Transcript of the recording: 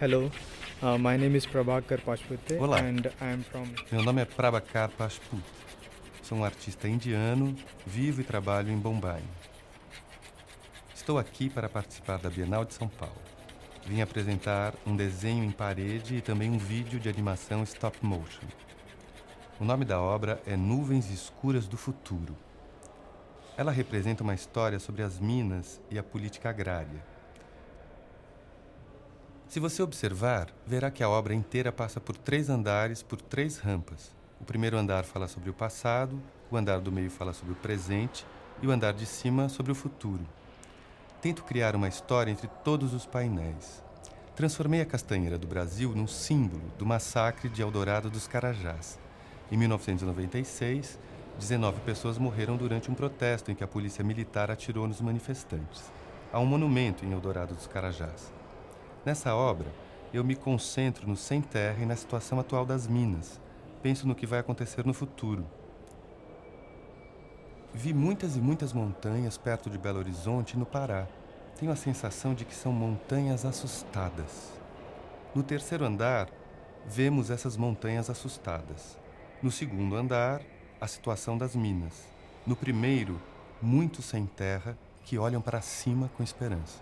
Hello, uh, my name is Prabhakar Pashpute Olá. and I am from Meu nome é Prabhakar Pashput. Sou um artista indiano, vivo e trabalho em Bombay. Estou aqui para participar da Bienal de São Paulo. Vim apresentar um desenho em parede e também um vídeo de animação stop motion. O nome da obra é Nuvens Escuras do Futuro. Ela representa uma história sobre as minas e a política agrária. Se você observar, verá que a obra inteira passa por três andares, por três rampas. O primeiro andar fala sobre o passado, o andar do meio fala sobre o presente e o andar de cima sobre o futuro. Tento criar uma história entre todos os painéis. Transformei a castanheira do Brasil num símbolo do massacre de Eldorado dos Carajás. Em 1996, 19 pessoas morreram durante um protesto em que a polícia militar atirou nos manifestantes. Há um monumento em Eldorado dos Carajás. Nessa obra, eu me concentro no sem terra e na situação atual das minas. Penso no que vai acontecer no futuro. Vi muitas e muitas montanhas perto de Belo Horizonte, no Pará. Tenho a sensação de que são montanhas assustadas. No terceiro andar, vemos essas montanhas assustadas. No segundo andar, a situação das minas. No primeiro, muitos sem terra que olham para cima com esperança.